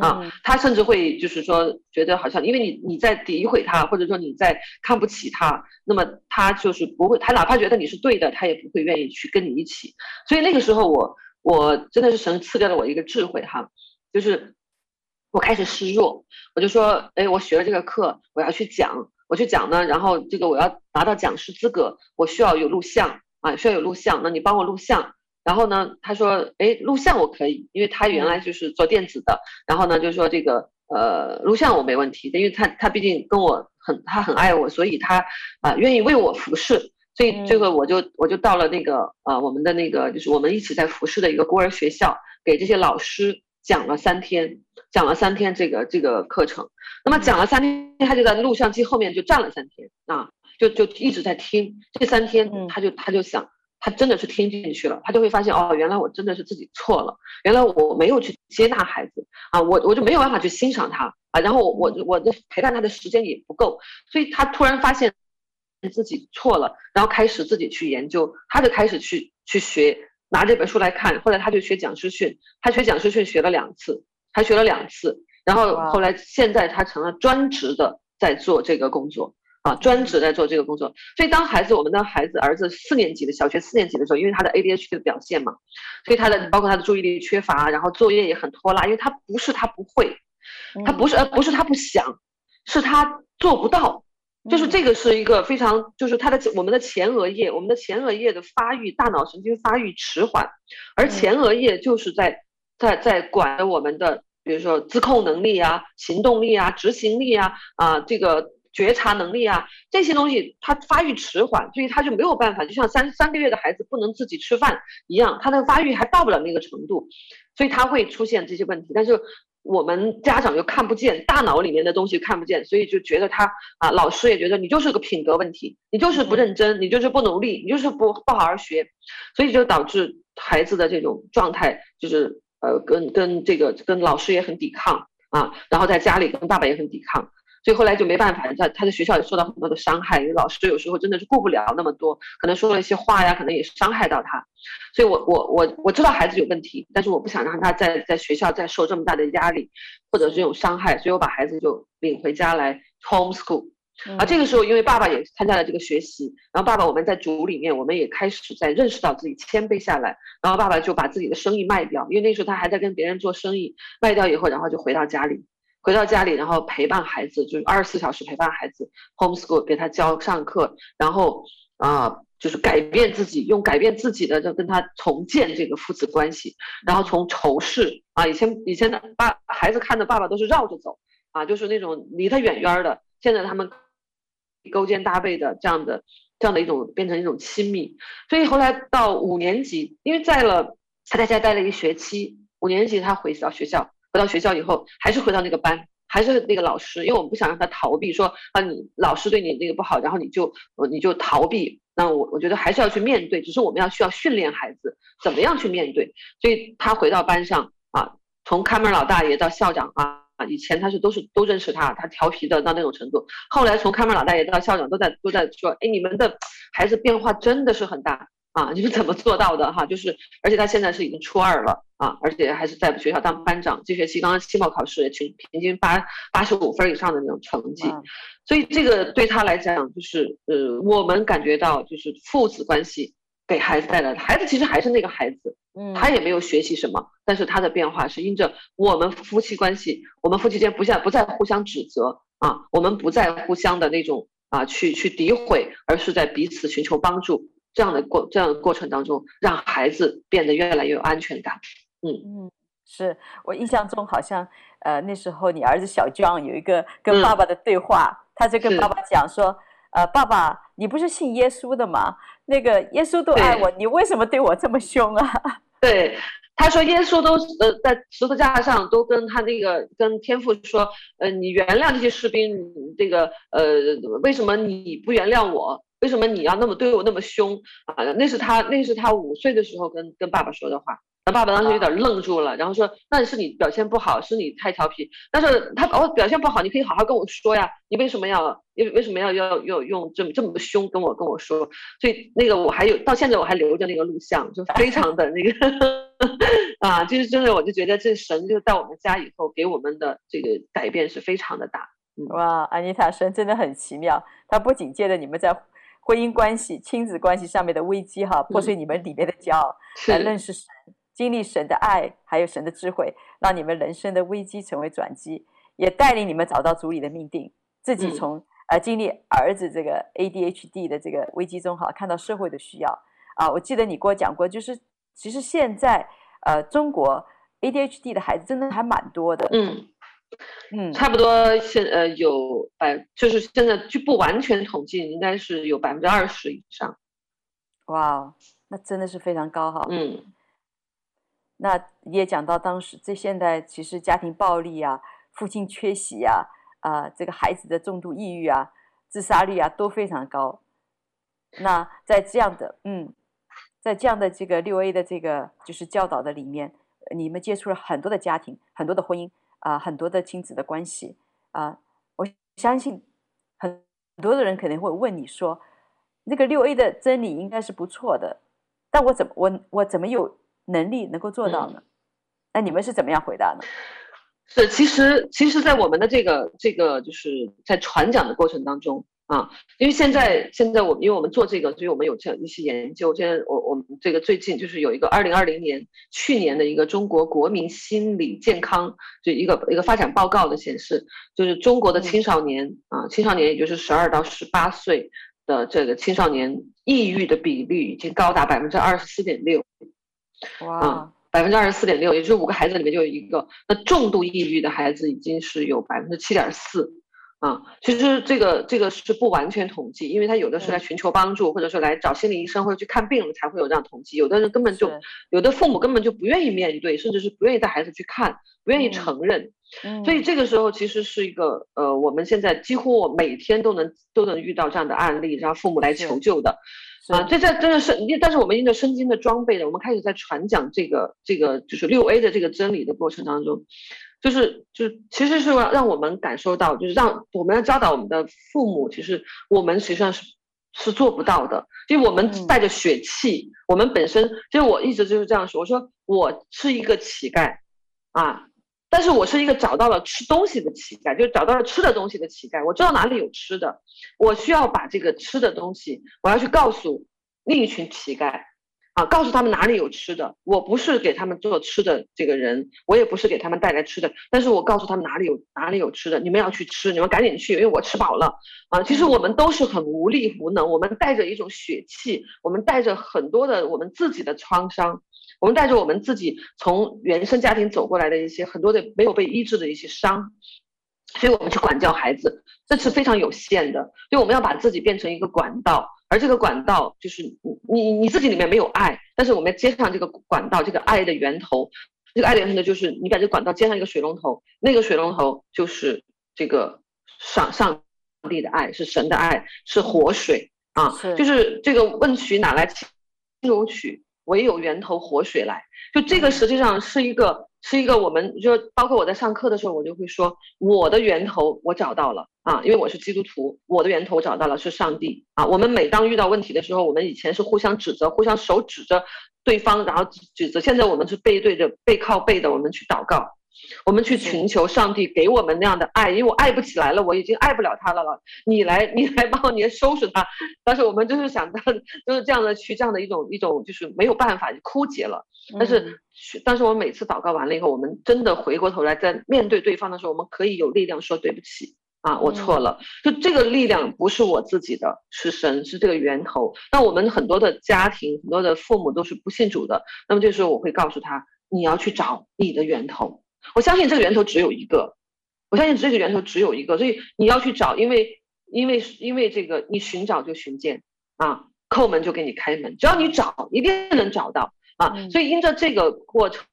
啊，他甚至会就是说，觉得好像因为你你在诋毁他，或者说你在看不起他，那么他就是不会，他哪怕觉得你是对的，他也不会愿意去跟你一起。所以那个时候我，我我真的是神赐给了我一个智慧哈，就是我开始示弱，我就说，哎，我学了这个课，我要去讲，我去讲呢，然后这个我要拿到讲师资格，我需要有录像啊，需要有录像，那你帮我录像。然后呢，他说，哎，录像我可以，因为他原来就是做电子的。然后呢，就说这个，呃，录像我没问题，因为他他毕竟跟我很，他很爱我，所以他啊、呃、愿意为我服侍。所以这个我就我就到了那个呃我们的那个就是我们一起在服侍的一个孤儿学校，给这些老师讲了三天，讲了三天这个这个课程。那么讲了三天，他就在录像机后面就站了三天啊，就就一直在听。这三天他就他就想。他真的是听进去了，他就会发现哦，原来我真的是自己错了，原来我没有去接纳孩子啊，我我就没有办法去欣赏他啊，然后我我我的陪伴他的时间也不够，所以他突然发现自己错了，然后开始自己去研究，他就开始去去学，拿这本书来看，后来他就学讲师训，他学讲师训学了两次，他学了两次，然后后来现在他成了专职的在做这个工作。啊，专职在做这个工作，所以当孩子，我们的孩子儿子四年级的小学四年级的时候，因为他的 ADHD 的表现嘛，所以他的包括他的注意力缺乏，然后作业也很拖拉，因为他不是他不会，他不是呃不是他不想，是他做不到，就是这个是一个非常就是他的我们的前额叶，我们的前额叶的发育，大脑神经发育迟缓，而前额叶就是在在在管着我们的，比如说自控能力啊、行动力啊、执行力啊啊这个。觉察能力啊，这些东西它发育迟缓，所以它就没有办法，就像三三个月的孩子不能自己吃饭一样，他的发育还到不了那个程度，所以他会出现这些问题。但是我们家长又看不见，大脑里面的东西看不见，所以就觉得他啊，老师也觉得你就是个品德问题，你就是不认真，你就是不努力，你就是不不好好学，所以就导致孩子的这种状态就是呃跟跟这个跟老师也很抵抗啊，然后在家里跟爸爸也很抵抗。所以后来就没办法，在他的学校也受到很多的伤害，因为老师有时候真的是顾不了那么多，可能说了一些话呀，可能也是伤害到他。所以我我我我知道孩子有问题，但是我不想让他在在学校再受这么大的压力，或者是这种伤害，所以我把孩子就领回家来 homeschool。啊，这个时候因为爸爸也参加了这个学习，然后爸爸我们在组里面，我们也开始在认识到自己谦卑下来，然后爸爸就把自己的生意卖掉，因为那时候他还在跟别人做生意，卖掉以后，然后就回到家里。回到家里，然后陪伴孩子，就是二十四小时陪伴孩子，homeschool 给他教上课，然后啊、就是改变自己，用改变自己的就跟他重建这个父子关系，然后从仇视啊，以前以前的爸孩子看的爸爸都是绕着走啊，就是那种离他远远的，现在他们勾肩搭背的这样的这样的一种变成一种亲密，所以后来到五年级，因为在了他在家待了一学期，五年级他回到学校。回到学校以后，还是回到那个班，还是那个老师，因为我们不想让他逃避，说啊，你老师对你那个不好，然后你就你就逃避。那我我觉得还是要去面对，只是我们要需要训练孩子怎么样去面对。所以他回到班上啊，从看门老大爷到校长啊。以前他是都是都认识他，他调皮的到那种程度。后来从看门老大爷到校长都在都在说，哎，你们的孩子变化真的是很大啊！你是怎么做到的哈？就是而且他现在是已经初二了啊，而且还是在学校当班长。这学期刚刚期末考试，平平均八八十五分以上的那种成绩，所以这个对他来讲就是呃，我们感觉到就是父子关系给孩子带来的，孩子其实还是那个孩子。嗯，他也没有学习什么，但是他的变化是因着我们夫妻关系，我们夫妻间不再不再互相指责啊，我们不再互相的那种啊去去诋毁，而是在彼此寻求帮助这样的过这样的过程当中，让孩子变得越来越有安全感。嗯嗯，是我印象中好像呃那时候你儿子小 John 有一个跟爸爸的对话，嗯、他就跟爸爸讲说，呃爸爸你不是信耶稣的吗？那个耶稣都爱我，你为什么对我这么凶啊？对，他说耶稣都呃在十字架上都跟他那个跟天父说，呃你原谅这些士兵，这个呃为什么你不原谅我？为什么你要那么对我那么凶啊？那是他那是他五岁的时候跟跟爸爸说的话。他爸爸当时有点愣住了，然后说：“那是你表现不好，是你太调皮。但是他哦表现不好，你可以好好跟我说呀。你为什么要为为什么要要要用这么这么凶跟我跟我说？所以那个我还有到现在我还留着那个录像，就非常的那个 啊，就是真的我就觉得这神就在我们家以后给我们的这个改变是非常的大。嗯、哇，安妮塔神真的很奇妙，他不仅借着你们在婚姻关系、亲子关系上面的危机哈，破碎你们里面的骄傲，来认识神。”经历神的爱，还有神的智慧，让你们人生的危机成为转机，也带领你们找到主里的命定。自己从、嗯、呃经历儿子这个 ADHD 的这个危机中哈，看到社会的需要啊。我记得你给我讲过，就是其实现在呃中国 ADHD 的孩子真的还蛮多的。嗯嗯，差不多现呃有百，就是现在就不完全统计，应该是有百分之二十以上。哇，那真的是非常高哈。嗯。那也讲到，当时这现在其实家庭暴力啊、父亲缺席啊、啊、这个孩子的重度抑郁啊、自杀率啊都非常高。那在这样的嗯，在这样的这个六 A 的这个就是教导的里面，你们接触了很多的家庭、很多的婚姻啊、很多的亲子的关系啊、我相信很多的人可能会问你说，那个六 A 的真理应该是不错的，但我怎么我我怎么有？能力能够做到呢？那、嗯、你们是怎么样回答呢？是，其实，其实，在我们的这个这个就是在传讲的过程当中啊，因为现在现在我们因为我们做这个，所以我们有这样一些研究。现在我我们这个最近就是有一个二零二零年去年的一个中国国民心理健康就一个一个发展报告的显示，就是中国的青少年啊，青少年也就是十二到十八岁的这个青少年抑郁的比率已经高达百分之二十四点六。哇，百分之二十四点六，也就是五个孩子里面就有一个。那重度抑郁的孩子已经是有百分之七点四，啊，其实这个这个是不完全统计，因为他有的是来寻求帮助，或者说来找心理医生或者去看病了才会有这样统计。有的人根本就，有的父母根本就不愿意面对，甚至是不愿意带孩子去看，不愿意承认。嗯，所以这个时候其实是一个呃，我们现在几乎我每天都能都能遇到这样的案例，让父母来求救的。啊，这这真的是，但是我们因着圣经的装备呢，我们开始在传讲这个这个就是六 A 的这个真理的过程当中，就是就是其实是让让我们感受到，就是让我们要教导我们的父母，其实我们实际上是是做不到的，因为我们带着血气，嗯、我们本身，其实我一直就是这样说，我说我是一个乞丐，啊。但是我是一个找到了吃东西的乞丐，就找到了吃的东西的乞丐。我知道哪里有吃的，我需要把这个吃的东西，我要去告诉另一群乞丐，啊，告诉他们哪里有吃的。我不是给他们做吃的这个人，我也不是给他们带来吃的，但是我告诉他们哪里有哪里有吃的，你们要去吃，你们赶紧去，因为我吃饱了。啊，其实我们都是很无力无能，我们带着一种血气，我们带着很多的我们自己的创伤。我们带着我们自己从原生家庭走过来的一些很多的没有被医治的一些伤，所以我们去管教孩子，这是非常有限的。所以我们要把自己变成一个管道，而这个管道就是你你你自己里面没有爱，但是我们要接上这个管道，这个爱的源头，这个爱的源头呢，就是你把这个管道接上一个水龙头，那个水龙头就是这个上上帝的爱，是神的爱，是活水啊，就是这个问渠哪来清如许？唯有源头活水来，就这个实际上是一个是一个我们就包括我在上课的时候，我就会说我的源头我找到了啊，因为我是基督徒，我的源头找到了是上帝啊。我们每当遇到问题的时候，我们以前是互相指责，互相手指着对方，然后指责。现在我们是背对着背靠背的，我们去祷告。我们去寻求上帝给我们那样的爱，因为我爱不起来了，我已经爱不了他了了。你来，你来帮我，你来收拾他。但是我们就是想到，就是这样的去这样的一种一种，就是没有办法，就枯竭了。但是，嗯、但是我每次祷告完了以后，我们真的回过头来，在面对对方的时候，我们可以有力量说对不起啊，我错了。就这个力量不是我自己的，是神，是这个源头。那我们很多的家庭，很多的父母都是不信主的。那么这时候我会告诉他，你要去找你的源头。我相信这个源头只有一个，我相信这个源头只有一个，所以你要去找，因为因为因为这个你寻找就寻见啊，叩门就给你开门，只要你找，一定能找到啊。所以因着这个过程，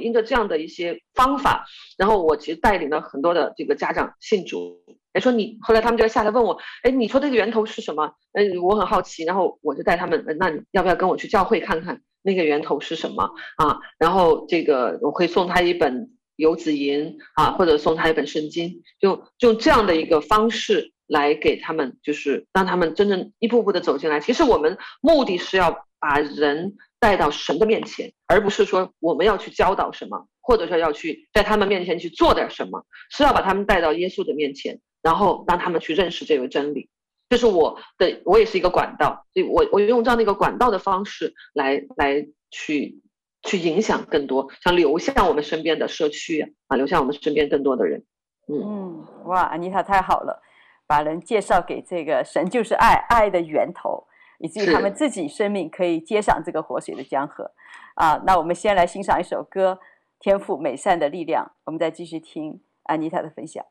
因着这样的一些方法，然后我其实带领了很多的这个家长信主。哎，说你后来他们就下来问我，哎，你说这个源头是什么？嗯，我很好奇，然后我就带他们，那你要不要跟我去教会看看？那个源头是什么啊？然后这个我会送他一本《游子吟》啊，或者送他一本圣经，就用这样的一个方式来给他们，就是让他们真正一步步的走进来。其实我们目的是要把人带到神的面前，而不是说我们要去教导什么，或者说要去在他们面前去做点什么，是要把他们带到耶稣的面前，然后让他们去认识这个真理。这是我的，我也是一个管道，所以我我用这样的一个管道的方式来来去去影响更多，想流向我们身边的社区啊，流向我们身边更多的人。嗯，嗯，哇，安妮塔太好了，把人介绍给这个神就是爱，爱的源头，以至于他们自己生命可以接上这个活水的江河。啊，那我们先来欣赏一首歌，《天赋美善的力量》，我们再继续听安妮塔的分享。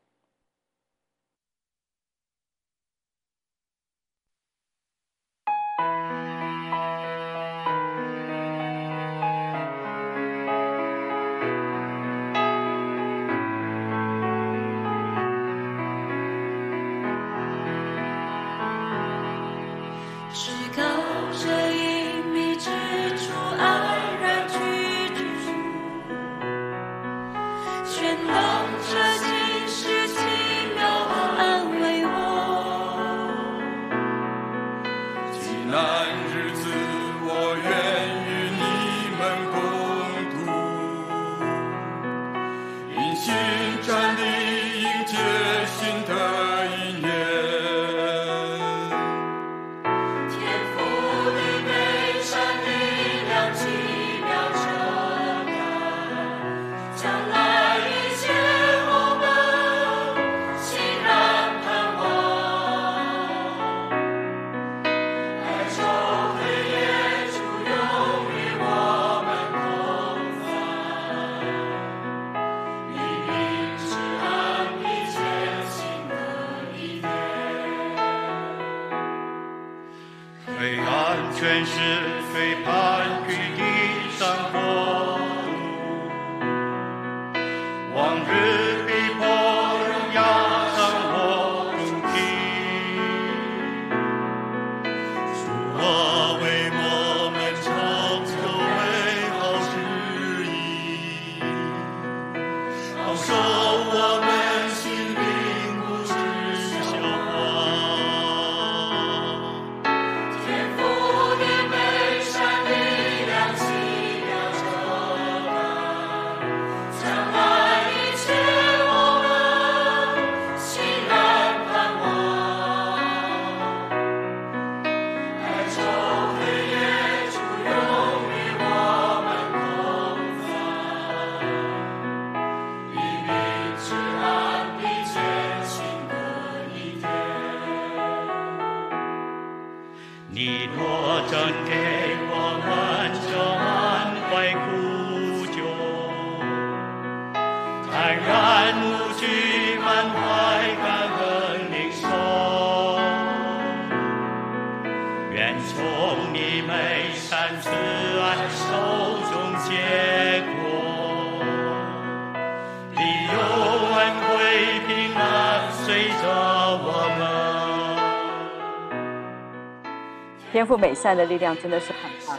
天赋美善的力量真的是很强，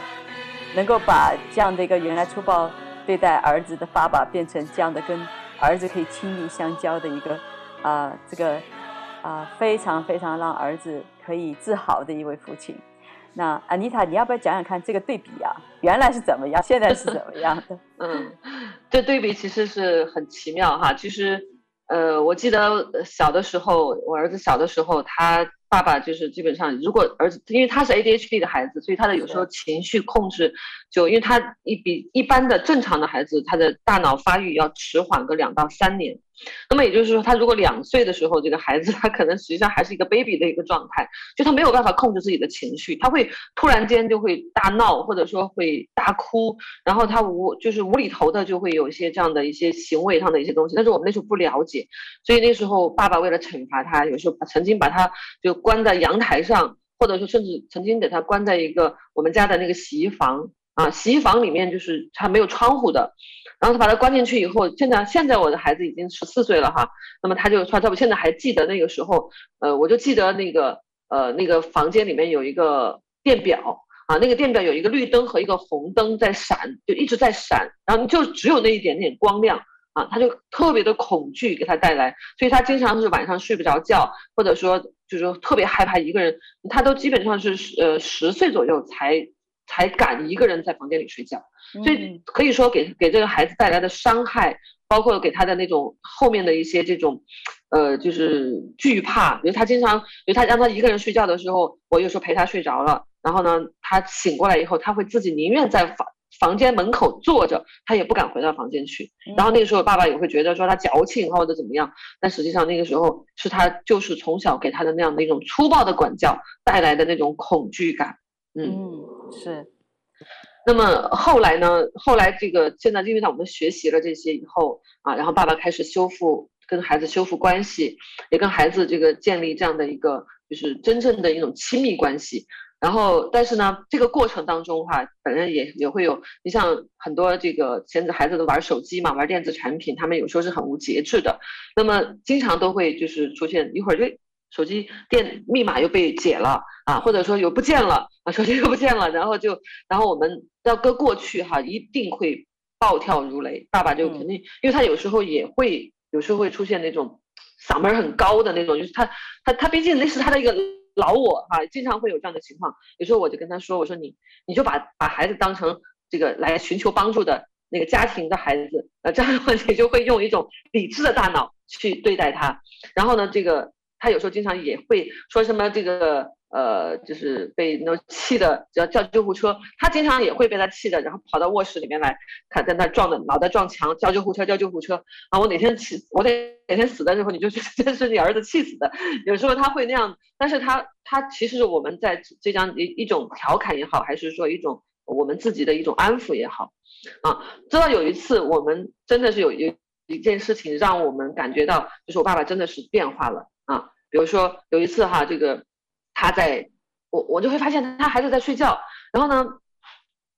能够把这样的一个原来粗暴对待儿子的爸爸变成这样的跟儿子可以亲密相交的一个啊、这个啊、非常非常让儿子可以自豪的一位父亲。那安妮塔，你要不要讲讲看这个对比啊？原来是怎么样，现在是怎么样的？嗯，这对比其实是很奇妙哈。其实，呃，我记得小的时候，我儿子小的时候，他。爸爸就是基本上，如果儿子因为他是 ADHD 的孩子，所以他的有时候情绪控制就因为他一比一般的正常的孩子，他的大脑发育要迟缓个两到三年。那么也就是说，他如果两岁的时候，这个孩子他可能实际上还是一个 baby 的一个状态，就他没有办法控制自己的情绪，他会突然间就会大闹，或者说会大哭，然后他无就是无厘头的就会有一些这样的一些行为上的一些东西。但是我们那时候不了解，所以那时候爸爸为了惩罚他，有时候曾经把他就关在阳台上，或者说甚至曾经给他关在一个我们家的那个洗衣房啊，洗衣房里面就是他没有窗户的。然后他把他关进去以后，现在现在我的孩子已经十四岁了哈，那么他就说，他我现在还记得那个时候，呃，我就记得那个呃那个房间里面有一个电表啊，那个电表有一个绿灯和一个红灯在闪，就一直在闪，然后就只有那一点点光亮啊，他就特别的恐惧给他带来，所以他经常是晚上睡不着觉，或者说就是说特别害怕一个人，他都基本上是呃十岁左右才才敢一个人在房间里睡觉。所以可以说给给这个孩子带来的伤害，包括给他的那种后面的一些这种，呃，就是惧怕。比如他经常，比如他让他一个人睡觉的时候，我有时候陪他睡着了，然后呢，他醒过来以后，他会自己宁愿在房房间门口坐着，他也不敢回到房间去。然后那个时候爸爸也会觉得说他矫情或者怎么样，但实际上那个时候是他就是从小给他的那样的一种粗暴的管教带来的那种恐惧感。嗯，嗯是。那么后来呢？后来这个现在，因为在我们学习了这些以后啊，然后爸爸开始修复跟孩子修复关系，也跟孩子这个建立这样的一个就是真正的一种亲密关系。然后，但是呢，这个过程当中哈、啊，本人也也会有，你像很多这个现在孩子都玩手机嘛，玩电子产品，他们有时候是很无节制的，那么经常都会就是出现一会儿就。手机电密码又被解了啊，或者说又不见了 啊，手机又不见了，然后就，然后我们要搁过去哈，一定会暴跳如雷。爸爸就肯定，因为他有时候也会，有时候会出现那种嗓门很高的那种，就是他他他毕竟那是他的一个老我哈，经常会有这样的情况。有时候我就跟他说，我说你你就把把孩子当成这个来寻求帮助的那个家庭的孩子，呃，这样的话你就会用一种理智的大脑去对待他，然后呢，这个。他有时候经常也会说什么这个呃，就是被那气的，叫叫救护车，他经常也会被他气的，然后跑到卧室里面来，看在那撞的脑袋撞墙，叫救护车，叫救护车啊！我哪天气，我哪哪天死的时候，你就觉得 这是你儿子气死的。有时候他会那样，但是他他其实我们在这样一一种调侃也好，还是说一种我们自己的一种安抚也好，啊，直到有一次我们真的是有有一件事情让我们感觉到，就是我爸爸真的是变化了。啊，比如说有一次哈，这个他在，我我就会发现他孩子在睡觉，然后呢，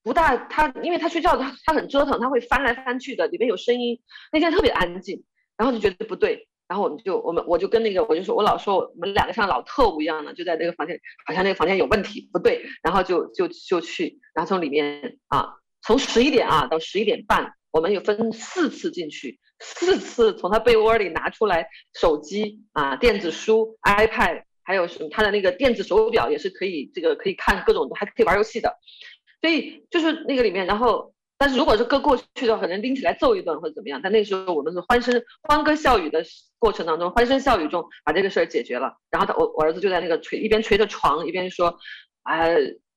不大他，因为他睡觉他他很折腾，他会翻来翻去的，里面有声音。那天特别安静，然后就觉得不对，然后我们就我们我就跟那个我就说，我老说我们两个像老特务一样的，就在那个房间，好像那个房间有问题，不对，然后就就就去，然后从里面啊，从十一点啊到十一点半，我们有分四次进去。四次从他被窝里拿出来手机啊、电子书、iPad，还有什么他的那个电子手表也是可以，这个可以看各种，还可以玩游戏的。所以就是那个里面，然后但是如果是搁过去的话，可能拎起来揍一顿或者怎么样。但那时候我们是欢声欢歌笑语的过程当中，欢声笑语中把这个事儿解决了。然后他我我儿子就在那个捶一边捶着床一边说，啊。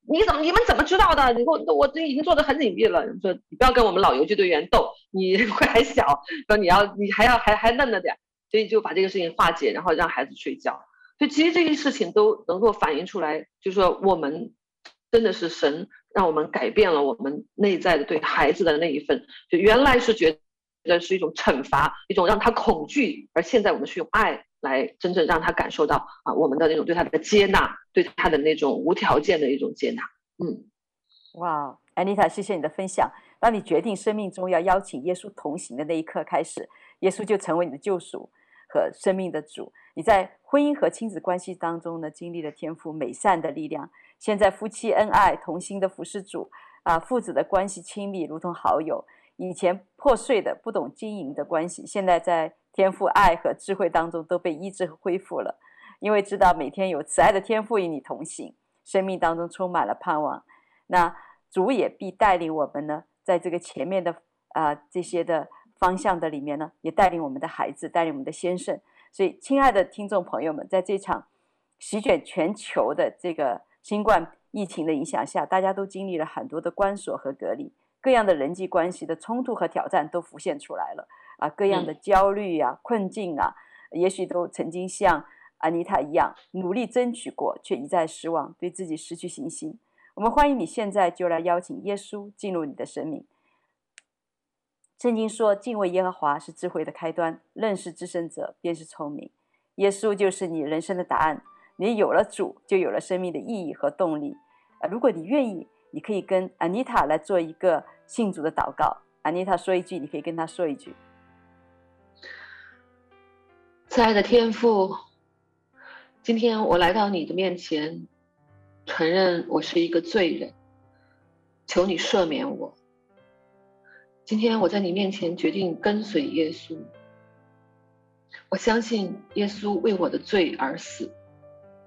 你怎么？你们怎么知道的？你我我这已经做的很隐蔽了。说你不要跟我们老游击队员斗，你 还小，说你要你还要还还嫩了点，所以就把这个事情化解，然后让孩子睡觉。所以其实这些事情都能够反映出来，就是说我们真的是神让我们改变了我们内在的对孩子的那一份，就原来是觉得是一种惩罚，一种让他恐惧，而现在我们是用爱。来真正让他感受到啊，我们的那种对他的接纳，对他的那种无条件的一种接纳。嗯，哇，安妮塔，谢谢你的分享。当你决定生命中要邀请耶稣同行的那一刻开始，耶稣就成为你的救赎和生命的主。你在婚姻和亲子关系当中呢，经历了天赋美善的力量。现在夫妻恩爱，同心的服侍主啊，父子的关系亲密，如同好友。以前破碎的、不懂经营的关系，现在在天赋爱和智慧当中都被医治和恢复了。因为知道每天有慈爱的天赋与你同行，生命当中充满了盼望。那主也必带领我们呢，在这个前面的啊、呃、这些的方向的里面呢，也带领我们的孩子，带领我们的先生。所以，亲爱的听众朋友们，在这场席卷全球的这个新冠疫情的影响下，大家都经历了很多的关锁和隔离，各样的人际关系的冲突和挑战都浮现出来了啊，各样的焦虑啊、困境啊，也许都曾经像安妮塔一样努力争取过，却一再失望，对自己失去信心。我们欢迎你现在就来邀请耶稣进入你的生命。圣经说：“敬畏耶和华是智慧的开端，认识至圣者便是聪明。”耶稣就是你人生的答案。你有了主，就有了生命的意义和动力。啊，如果你愿意，你可以跟安妮塔来做一个信主的祷告。安妮塔说一句，你可以跟他说一句：“亲爱的天父，今天我来到你的面前，承认我是一个罪人，求你赦免我。”今天我在你面前决定跟随耶稣，我相信耶稣为我的罪而死，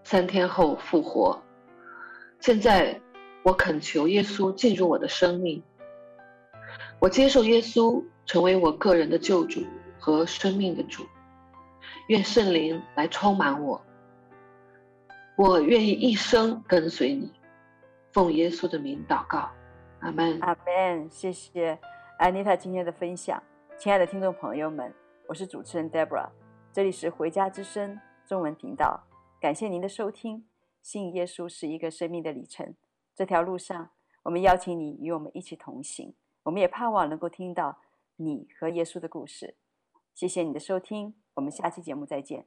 三天后复活。现在我恳求耶稣进入我的生命，我接受耶稣成为我个人的救主和生命的主，愿圣灵来充满我。我愿意一生跟随你，奉耶稣的名祷告，阿门。阿门，谢谢。安妮塔今天的分享，亲爱的听众朋友们，我是主持人 Deborah，这里是回家之声中文频道，感谢您的收听。信耶稣是一个生命的里程，这条路上，我们邀请你与我们一起同行，我们也盼望能够听到你和耶稣的故事。谢谢你的收听，我们下期节目再见。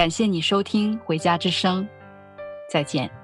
感谢你收听《回家之声》，再见。